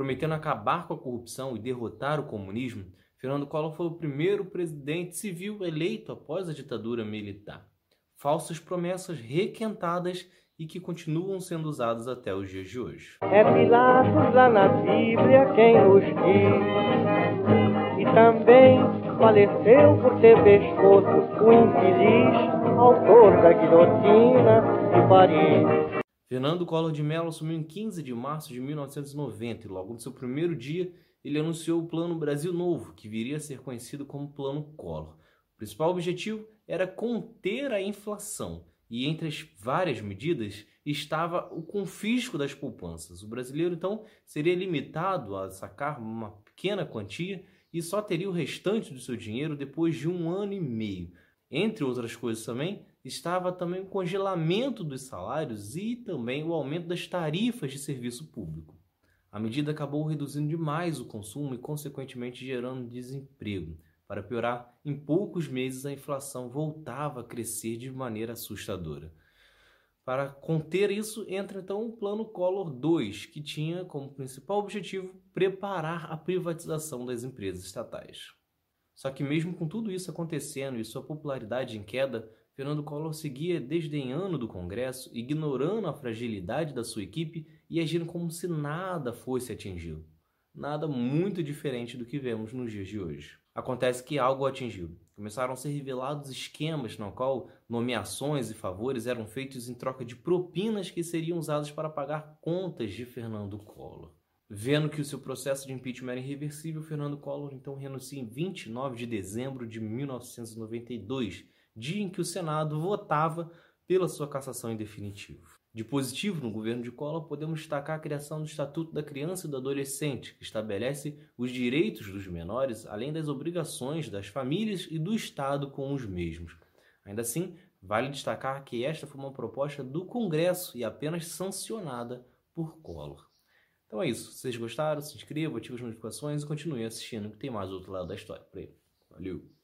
Prometendo acabar com a corrupção e derrotar o comunismo, Fernando Collor foi o primeiro presidente civil eleito após a ditadura militar. Falsas promessas requentadas e que continuam sendo usadas até os dias de hoje. É Pilatos lá na Bíblia quem nos diz, e também faleceu por ter pescoço o infeliz autor da guilhotina de Paris. Fernando Collor de Mello assumiu em 15 de março de 1990 e logo no seu primeiro dia ele anunciou o Plano Brasil Novo, que viria a ser conhecido como Plano Collor. O principal objetivo era conter a inflação e entre as várias medidas estava o confisco das poupanças. O brasileiro então seria limitado a sacar uma pequena quantia e só teria o restante do seu dinheiro depois de um ano e meio. Entre outras coisas também, estava também o congelamento dos salários e também o aumento das tarifas de serviço público. A medida acabou reduzindo demais o consumo e, consequentemente, gerando desemprego. Para piorar, em poucos meses a inflação voltava a crescer de maneira assustadora. Para conter isso, entra então o Plano Collor 2, que tinha como principal objetivo preparar a privatização das empresas estatais. Só que, mesmo com tudo isso acontecendo e sua popularidade em queda, Fernando Collor seguia desdenhando do Congresso, ignorando a fragilidade da sua equipe e agindo como se nada fosse atingi-lo. Nada muito diferente do que vemos nos dias de hoje. Acontece que algo atingiu. Começaram a ser revelados esquemas no qual nomeações e favores eram feitos em troca de propinas que seriam usadas para pagar contas de Fernando Collor. Vendo que o seu processo de impeachment era irreversível, Fernando Collor então renuncia em 29 de dezembro de 1992, dia em que o Senado votava pela sua cassação em definitivo. De positivo no governo de Collor, podemos destacar a criação do Estatuto da Criança e do Adolescente, que estabelece os direitos dos menores, além das obrigações das famílias e do Estado com os mesmos. Ainda assim, vale destacar que esta foi uma proposta do Congresso e apenas sancionada por Collor. Então é isso. Se vocês gostaram, se inscrevam, ativem as notificações e continuem assistindo, que tem mais outro lado da história por aí. Valeu!